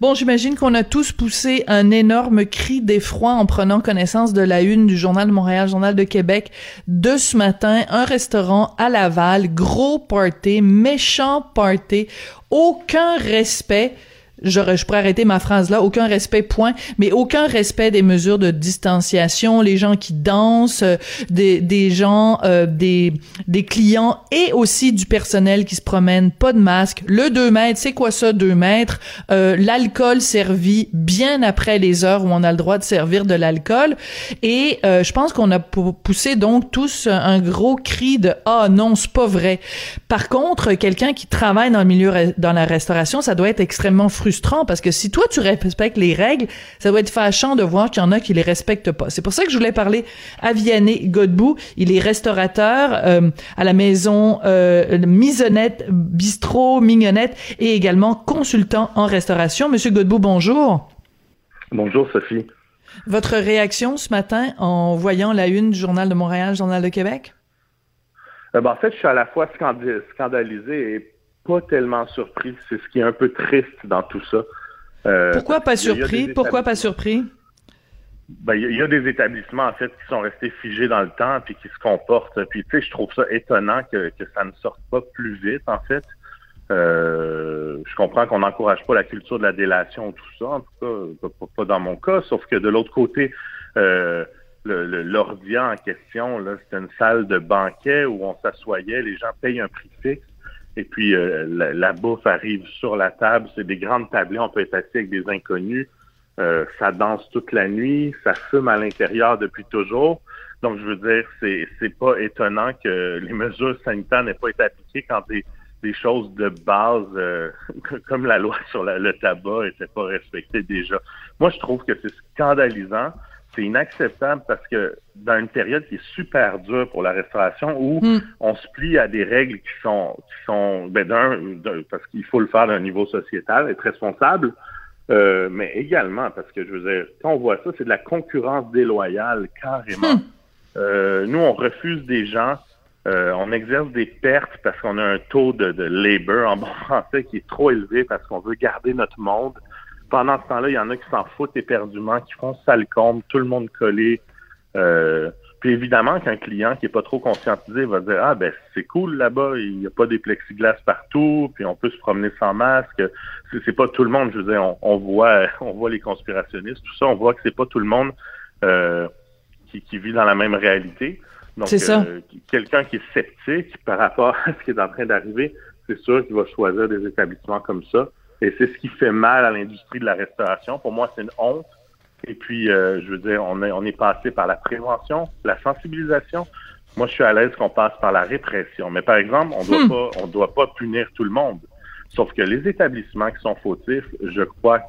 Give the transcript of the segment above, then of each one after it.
Bon, j'imagine qu'on a tous poussé un énorme cri d'effroi en prenant connaissance de la une du Journal de Montréal, Journal de Québec de ce matin. Un restaurant à Laval, gros party, méchant party, aucun respect je, je pourrais arrêter ma phrase là, aucun respect, point, mais aucun respect des mesures de distanciation, les gens qui dansent, euh, des, des gens, euh, des, des clients et aussi du personnel qui se promène, pas de masque, le 2 mètres, c'est quoi ça 2 mètres, euh, l'alcool servi bien après les heures où on a le droit de servir de l'alcool. Et je pense qu'on a poussé donc tous un gros cri de ah non c'est pas vrai. Par contre quelqu'un qui travaille dans le milieu dans la restauration ça doit être extrêmement frustrant frustrant parce que si toi tu respectes les règles, ça doit être fâchant de voir qu'il y en a qui les respectent pas. C'est pour ça que je voulais parler à Vianney Godbout. Il est restaurateur euh, à la maison euh, Misonnette, Bistrot, Mignonnette et également consultant en restauration. Monsieur Godbout, bonjour. Bonjour Sophie. Votre réaction ce matin en voyant la une du Journal de Montréal, Journal de Québec? Euh, ben, en fait, je suis à la fois scandalisé et pas tellement surpris. C'est ce qui est un peu triste dans tout ça. Euh, Pourquoi pas surpris? Pourquoi pas surpris? Ben, il y, a des établissements, en fait, qui sont restés figés dans le temps puis qui se comportent. Puis, tu sais, je trouve ça étonnant que, ça ne sorte pas plus vite, en fait. Euh, je comprends qu'on n'encourage pas la culture de la délation, tout ça, en tout cas, pas, dans mon cas, sauf que de l'autre côté, euh, en question, là, c'est une salle de banquet où on s'assoyait, les gens payent un prix fixe et puis, euh, la, bouffe arrive sur la table. C'est des grandes tablées. On peut être assis avec des inconnus. Euh, ça danse toute la nuit. Ça fume à l'intérieur depuis toujours. Donc, je veux dire, c'est, c'est pas étonnant que les mesures sanitaires n'aient pas été appliquées quand des, des choses de base, euh, comme la loi sur le tabac, n'étaient pas respectées déjà. Moi, je trouve que c'est scandalisant c'est inacceptable parce que dans une période qui est super dure pour la restauration où hmm. on se plie à des règles qui sont qui sont ben d'un parce qu'il faut le faire d'un niveau sociétal, être responsable, euh, mais également parce que je veux dire quand on voit ça, c'est de la concurrence déloyale carrément. Hmm. Euh, nous on refuse des gens, euh, on exerce des pertes parce qu'on a un taux de, de labor en bon français qui est trop élevé parce qu'on veut garder notre monde. Pendant ce temps-là, il y en a qui s'en foutent éperdument, qui font sale comble, tout le monde collé. Euh, puis évidemment qu'un client qui est pas trop conscientisé va dire ah ben c'est cool là-bas, il n'y a pas des plexiglas partout, puis on peut se promener sans masque. C'est pas tout le monde, je veux dire, on, voit on voit les conspirationnistes, tout ça, on voit que c'est pas tout le monde euh, qui, qui, vit dans la même réalité. Donc euh, quelqu'un qui est sceptique par rapport à ce qui est en train d'arriver, c'est sûr qu'il va choisir des établissements comme ça. Et c'est ce qui fait mal à l'industrie de la restauration. Pour moi, c'est une honte. Et puis, euh, je veux dire, on est, on est passé par la prévention, la sensibilisation. Moi, je suis à l'aise qu'on passe par la répression. Mais par exemple, on doit hmm. pas, on doit pas punir tout le monde. Sauf que les établissements qui sont fautifs, je crois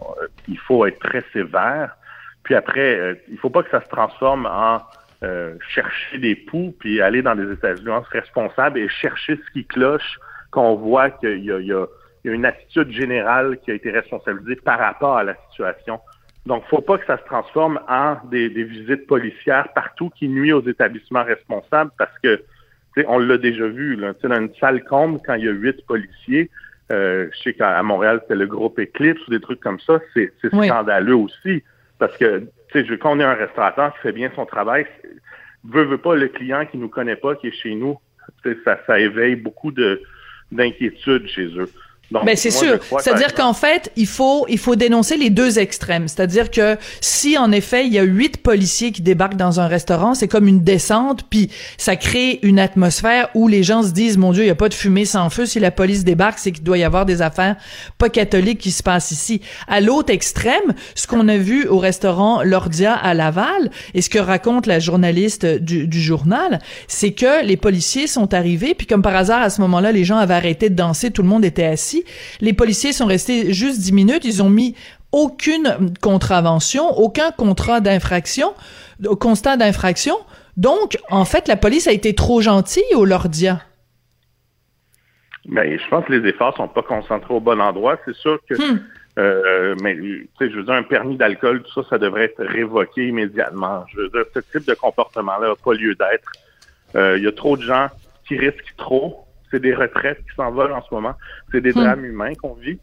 qu'il faut être très sévère. Puis après, euh, il faut pas que ça se transforme en euh, chercher des poux, puis aller dans des établissements responsables et chercher ce qui cloche, qu'on voit qu'il y a, il y a il y a une attitude générale qui a été responsabilisée par rapport à la situation. Donc, faut pas que ça se transforme en des, visites policières partout qui nuit aux établissements responsables parce que, on l'a déjà vu, là, dans une salle comble, quand il y a huit policiers, euh, je sais qu'à Montréal, c'est le groupe Eclipse ou des trucs comme ça, c'est scandaleux aussi. Parce que, tu sais, quand on est un restaurateur qui fait bien son travail, veut, veut pas le client qui nous connaît pas, qui est chez nous, ça, ça éveille beaucoup de d'inquiétude chez eux. Ben c'est sûr. C'est-à-dire qu'en fait, il faut il faut dénoncer les deux extrêmes. C'est-à-dire que si en effet il y a huit policiers qui débarquent dans un restaurant, c'est comme une descente, puis ça crée une atmosphère où les gens se disent mon Dieu, il y a pas de fumée sans feu. Si la police débarque, c'est qu'il doit y avoir des affaires pas catholiques qui se passent ici. À l'autre extrême, ce qu'on a vu au restaurant Lordia à Laval et ce que raconte la journaliste du, du journal, c'est que les policiers sont arrivés, puis comme par hasard à ce moment-là, les gens avaient arrêté de danser, tout le monde était assis les policiers sont restés juste dix minutes. Ils ont mis aucune contravention, aucun contrat d'infraction, constat d'infraction. Donc, en fait, la police a été trop gentille au Lordia. Mais ben, je pense que les efforts sont pas concentrés au bon endroit. C'est sûr que, hmm. euh, mais tu sais, je veux dire, un permis d'alcool, tout ça, ça devrait être révoqué immédiatement. Je veux dire, ce type de comportement-là n'a pas lieu d'être. Euh, il y a trop de gens qui risquent trop c'est des retraites qui s'envolent en ce moment. C'est des hmm. drames humains qu'on vit.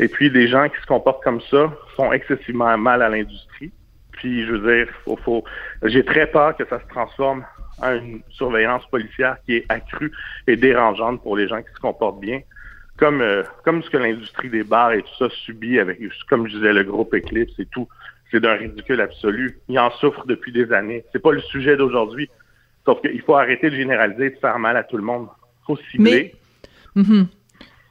Et puis, des gens qui se comportent comme ça font excessivement mal à l'industrie. Puis, je veux dire, faut, faut, j'ai très peur que ça se transforme en une surveillance policière qui est accrue et dérangeante pour les gens qui se comportent bien. Comme, euh, comme ce que l'industrie des bars et tout ça subit avec, comme je disais, le groupe Eclipse et tout. C'est d'un ridicule absolu. Il en souffre depuis des années. C'est pas le sujet d'aujourd'hui. Sauf qu'il faut arrêter de généraliser et de faire mal à tout le monde. Il faut cibler. Mais... Mm-hmm.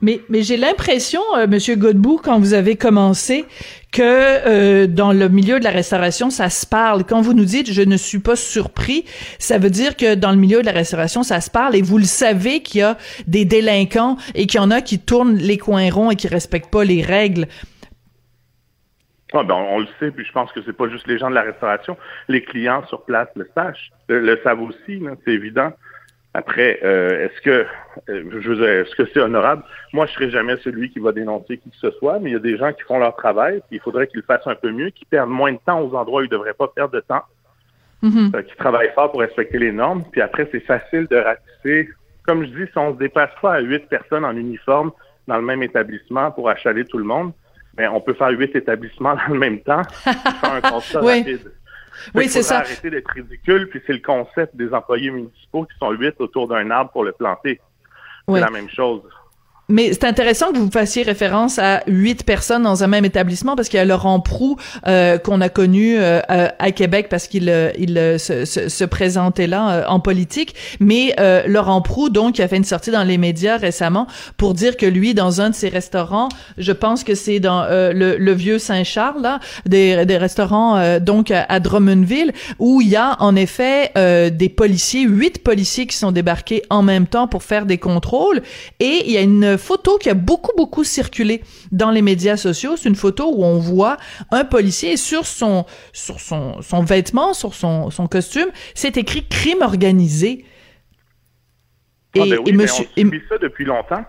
Mais, mais j'ai l'impression, euh, Monsieur Godbout, quand vous avez commencé, que euh, dans le milieu de la restauration, ça se parle. Quand vous nous dites je ne suis pas surpris, ça veut dire que dans le milieu de la restauration, ça se parle et vous le savez qu'il y a des délinquants et qu'il y en a qui tournent les coins ronds et qui respectent pas les règles. Ah ben on le sait, puis je pense que c'est pas juste les gens de la restauration, les clients sur place le sachent, le, savent aussi, c'est évident. Après, euh, est-ce que euh, je veux dire, est-ce que c'est honorable? Moi, je serai jamais celui qui va dénoncer qui que ce soit, mais il y a des gens qui font leur travail, puis il faudrait qu'ils le fassent un peu mieux, qui perdent moins de temps aux endroits où ils ne devraient pas perdre de temps, mm-hmm. euh, qui travaillent fort pour respecter les normes, puis après, c'est facile de ratisser. Comme je dis, si on se dépasse pas à huit personnes en uniforme dans le même établissement pour achaler tout le monde, mais on peut faire huit établissements dans le même temps, faire un constat rapide. Oui, c'est ça. arrêter d'être ridicule, puis c'est le concept des employés municipaux qui sont huit autour d'un arbre pour le planter. C'est la même chose. Mais c'est intéressant que vous fassiez référence à huit personnes dans un même établissement parce qu'il y a Laurent Prou euh, qu'on a connu euh, à Québec parce qu'il euh, il se, se, se, présentait là en politique. Mais Laurent Prou donc qui a fait une sortie dans les médias récemment pour dire que lui dans un de ses restaurants, je pense que c'est dans le, le, vieux Saint-Charles des, des restaurants donc à Drummondville où il y a en effet des policiers, huit policiers qui sont débarqués en même temps pour faire des contrôles et il y a une photo qui a beaucoup, beaucoup circulé dans les médias sociaux. C'est une photo où on voit un policier sur son, sur son, son vêtement, sur son, son costume, c'est écrit crime organisé. Ah, et, ben monsieur, on subit ça depuis longtemps.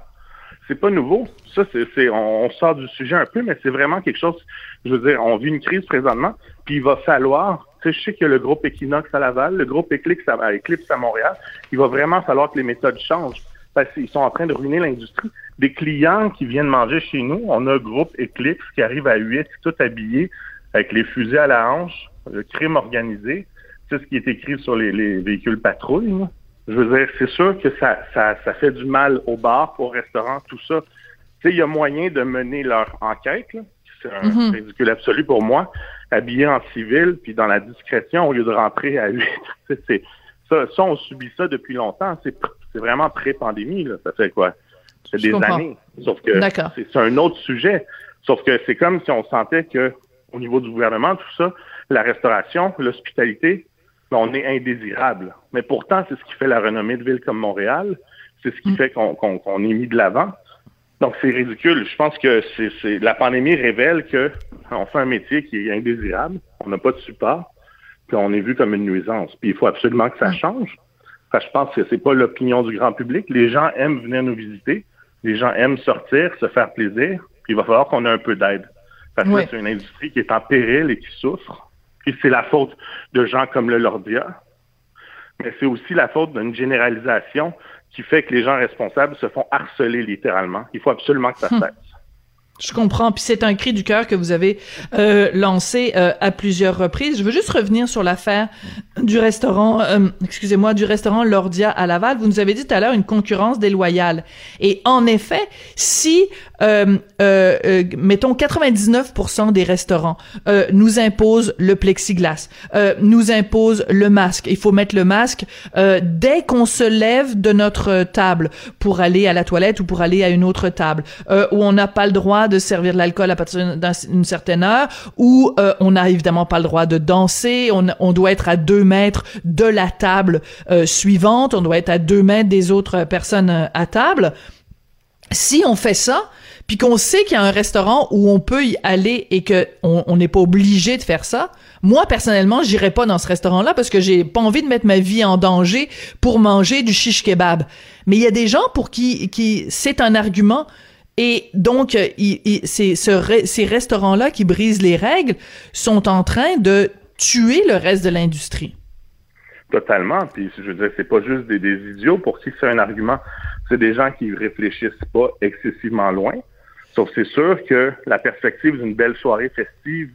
C'est pas nouveau. Ça, c'est, on, sort du sujet un peu, mais c'est vraiment quelque chose. Je veux dire, on vit une crise présentement, puis il va falloir. Tu sais, je sais qu'il y a le groupe Equinox à Laval, le groupe Eclipse à, Eclipse à Montréal. Il va vraiment falloir que les méthodes changent parce qu'ils sont en train de ruiner l'industrie. Des clients qui viennent manger chez nous, on a un groupe Eclipse qui arrive à 8, tout habillé, avec les fusils à la hanche, le crime organisé. C'est ce qui est écrit sur les, véhicules patrouilles. Je veux dire, c'est sûr que ça, ça, ça fait du mal au bar, au restaurant, tout ça. Tu sais, il y a moyen de mener leur enquête. C'est un mm-hmm. ridicule absolu pour moi. Habillé en civil, puis dans la discrétion, au lieu de rentrer à 8. ça, ça, on subit ça depuis longtemps. C'est c'est vraiment pré-pandémie, là. Ça fait quoi? C'est des années. Sauf que c'est un autre sujet. Sauf que c'est comme si on sentait que au niveau du gouvernement, tout ça, la restauration, l'hospitalité, ben, on est indésirable. Mais pourtant, c'est ce qui fait la renommée de villes comme Montréal. C'est ce qui mm. fait qu'on est mis de l'avant. Donc, c'est ridicule. Je pense que c'est la pandémie révèle que on fait un métier qui est indésirable. On n'a pas de support. Puis on est vu comme une nuisance. Puis il faut absolument que ça je pense que c'est pas l'opinion du grand public. Les gens aiment venir nous visiter. Les gens aiment sortir, se faire plaisir. Puis il va falloir qu'on ait un peu d'aide. Parce que c'est une industrie qui est en péril et qui souffre. Puis c'est la faute de gens comme le Lordia. Mais c'est aussi la faute d'une généralisation qui fait que les gens responsables se font harceler littéralement. Il faut absolument que ça hum. Je comprends. Puis c'est un cri du cœur que vous avez euh, lancé euh, à plusieurs reprises. Je veux juste revenir sur l'affaire du restaurant, euh, excusez-moi, du restaurant Lordia à Laval. Vous nous avez dit tout à l'heure une concurrence déloyale. Et en effet, si euh, euh, euh, mettons 99% des restaurants nous imposent le plexiglas, nous imposent le masque. Il faut mettre le masque dès qu'on se lève de notre table pour aller à la toilette ou pour aller à une autre table, où on n'a pas le droit de servir de l'alcool à partir d'une certaine heure, où on n'a évidemment pas le droit de danser, on, on, doit être à deux mètres de la table suivante, on doit être à deux mètres des autres personnes à table. Si on fait ça, puis qu'on sait qu'il y a un restaurant où on peut y aller et que on n'est pas obligé de faire ça, moi personnellement, j'irai pas dans ce restaurant-là parce que j'ai pas envie de mettre ma vie en danger pour manger du shish kebab. Mais il y a des gens pour qui qui c'est un argument et donc ces, ces restaurants-là qui brisent les règles sont en train de tuer le reste de l'industrie. Totalement. Puis je veux dire, c'est pas juste des, idiots pour qui c'est un argument? C'est des gens qui réfléchissent pas excessivement loin. Sauf c'est sûr que la perspective d'une belle soirée festive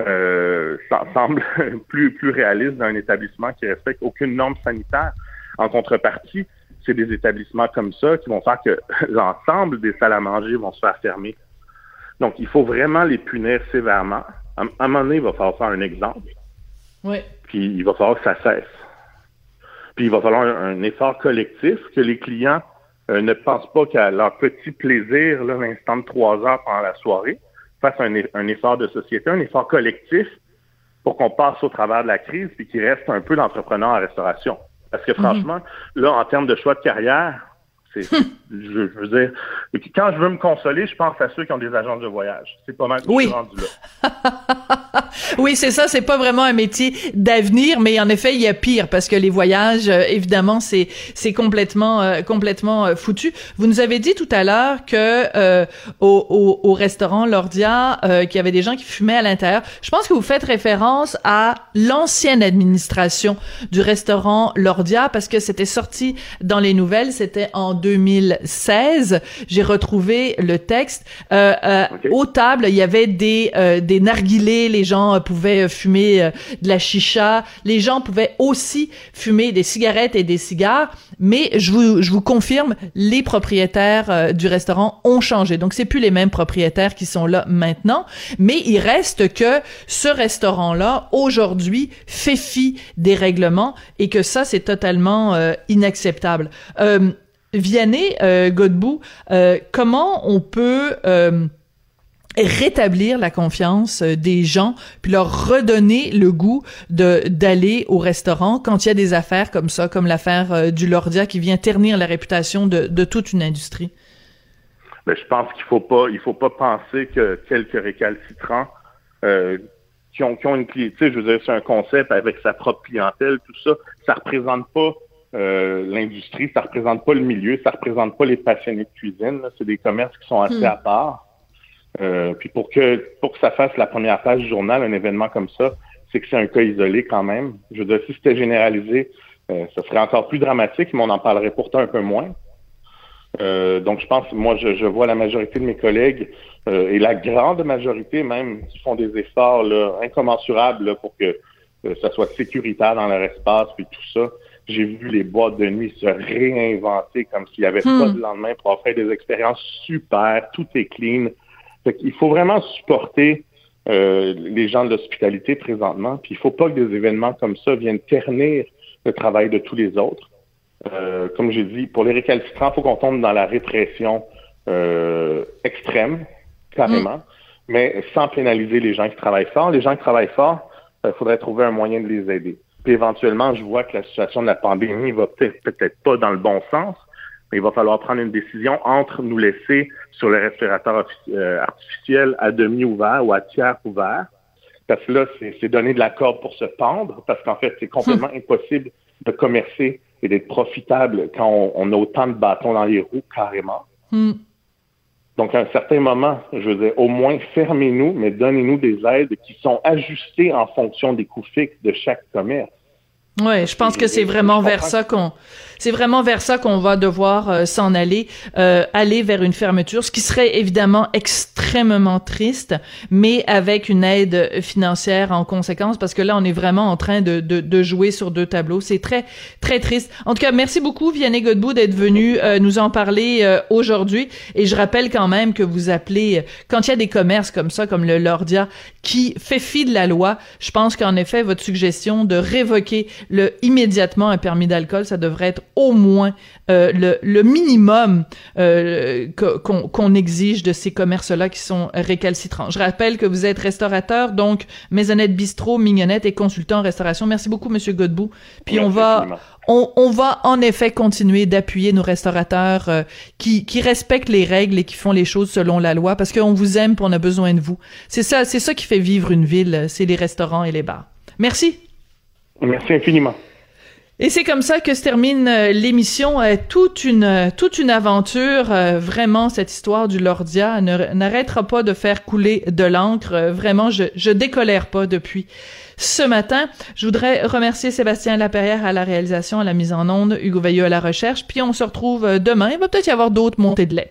euh, semble plus, plus réaliste d'un établissement qui respecte aucune norme sanitaire. En contrepartie, c'est des établissements comme ça qui vont faire que l'ensemble des salles à manger vont se faire fermer. Donc, il faut vraiment les punir sévèrement. À, un moment donné, il va falloir faire un exemple. Oui. Puis, il va falloir que ça cesse. Puis, il va falloir un, effort collectif, que les clients euh, ne pensent pas qu'à leur petit plaisir, l'instant de trois heures pendant la soirée, fassent un, un effort de société, un effort collectif pour qu'on passe au travers de la crise puis qu'il reste un peu d'entrepreneurs en restauration. Parce que franchement, là, en termes de choix de carrière, c'est, je, veux dire, quand je veux me consoler, je pense à ceux qui ont des agences de voyage. C'est pas mal oui. rendu là. oui, c'est ça. C'est pas vraiment un métier d'avenir, mais en effet, il y a pire parce que les voyages, euh, évidemment, c'est c'est complètement euh, complètement euh, foutu. Vous nous avez dit tout à l'heure que au, au, au, restaurant Lordia, qu'il y avait des gens qui fumaient à l'intérieur. Je pense que vous faites référence à l'ancienne administration du restaurant Lordia parce que c'était sorti dans les nouvelles. C'était en 2016. J'ai retrouvé le texte. Euh, euh, Aux tables, il y avait des euh, des narguilés. Les gens euh, pouvaient fumer de la chicha. Les gens pouvaient aussi fumer des cigarettes et des cigares. Mais je vous je vous confirme, les propriétaires du restaurant ont changé. Donc c'est plus les mêmes propriétaires qui sont là maintenant. Mais il reste que ce restaurant-là aujourd'hui fait fi des règlements et que ça c'est totalement inacceptable. Euh, Vianney euh, Godbout, euh, comment on peut euh, rétablir la confiance euh, des gens puis leur redonner le goût de d'aller au restaurant quand il y a des affaires comme ça comme l'affaire du Lordia qui vient ternir la réputation de, de toute une industrie ben, je pense qu'il faut pas il faut pas penser que quelques récalcitrants qui ont qui ont une clientèle, je veux dire c'est un concept avec sa propre clientèle tout ça ça représente pas euh, l'industrie, ça représente pas le milieu, ça représente pas les passionnés de cuisine. C'est des commerces qui sont assez hmm. à part. Euh, puis pour que pour que ça fasse la première page du journal, un événement comme ça, c'est que c'est un cas isolé quand même. Je veux dire, si c'était généralisé, euh, ça serait encore plus dramatique, mais on en parlerait pourtant un peu moins. Euh, donc je pense, moi, je, je, vois la majorité de mes collègues et la grande majorité même qui font des efforts là, incommensurables pour que ça soit sécuritaire dans leur espace puis tout ça. J'ai vu les boîtes de nuit se réinventer comme s'il n'y avait pas hmm. de lendemain pour offrir des expériences super, tout est clean. Il faut vraiment supporter euh, les gens de l'hospitalité présentement, puis il faut pas que des événements comme ça viennent ternir le travail de tous les autres. Euh, comme j'ai dit, pour les récalcitrants, il faut qu'on tombe dans la répression euh, extrême, carrément, hmm. mais sans pénaliser les gens qui travaillent fort. Les gens qui travaillent fort, il faudrait trouver un moyen de les aider. Puis éventuellement, je vois que la situation de la pandémie va peut-être peut-être pas dans le bon sens, mais il va falloir prendre une décision entre nous laisser sur le respirateur euh, artificiel à demi ouvert ou à tiers ouvert, parce que là, c'est donner de la corde pour se pendre, parce qu'en fait, c'est complètement hmm. impossible de commercer et d'être profitable quand on, a autant de bâtons dans les roues, carrément. Hmm. Donc, à un certain moment, je veux dire, au moins fermez-nous, mais donnez-nous des aides qui sont ajustées en fonction des coûts fixes de chaque commerce. Ouais, je pense que c'est vraiment vers ça qu'on c'est vraiment vers ça qu'on va devoir euh, s'en aller, euh, aller vers une fermeture, ce qui serait évidemment extrêmement triste, mais avec une aide financière en conséquence, parce que là, on est vraiment en train de, de, de jouer sur deux tableaux. C'est très, très triste. En tout cas, merci beaucoup, Vianney Godbout, d'être venu euh, nous en parler euh, aujourd'hui. Et je rappelle quand même que vous appelez, quand il y a des commerces comme ça, comme le Lordia, qui fait fi de la loi, je pense qu'en effet, votre suggestion de révoquer le immédiatement un permis d'alcool, ça devrait être au moins euh, le, le, minimum euh, qu'on exige de ces commerces-là qui sont récalcitrants. Je rappelle que vous êtes restaurateur, donc Maisonnette Bistrot, Mignonnette et consultant en restauration. Merci beaucoup, Monsieur Godbout. Puis on va, on, on, va en effet continuer d'appuyer nos restaurateurs euh, qui, qui respectent les règles et qui font les choses selon la loi, parce qu'on vous aime, puis on a besoin de vous. C'est ça, c'est ça qui fait vivre une ville, c'est les restaurants et les bars. Merci. Merci infiniment. Et c'est comme ça que se termine euh, l'émission. Euh, toute une euh, toute une aventure. vraiment, cette histoire du Lordia n'arrêtera pas de faire couler de l'encre. vraiment, je je décolère pas depuis ce matin. Je voudrais remercier Sébastien Laperrière à la réalisation, à la mise en onde, Hugo Veilleux à la recherche. Puis on se retrouve demain. Il va peut-être y avoir d'autres montées de lait.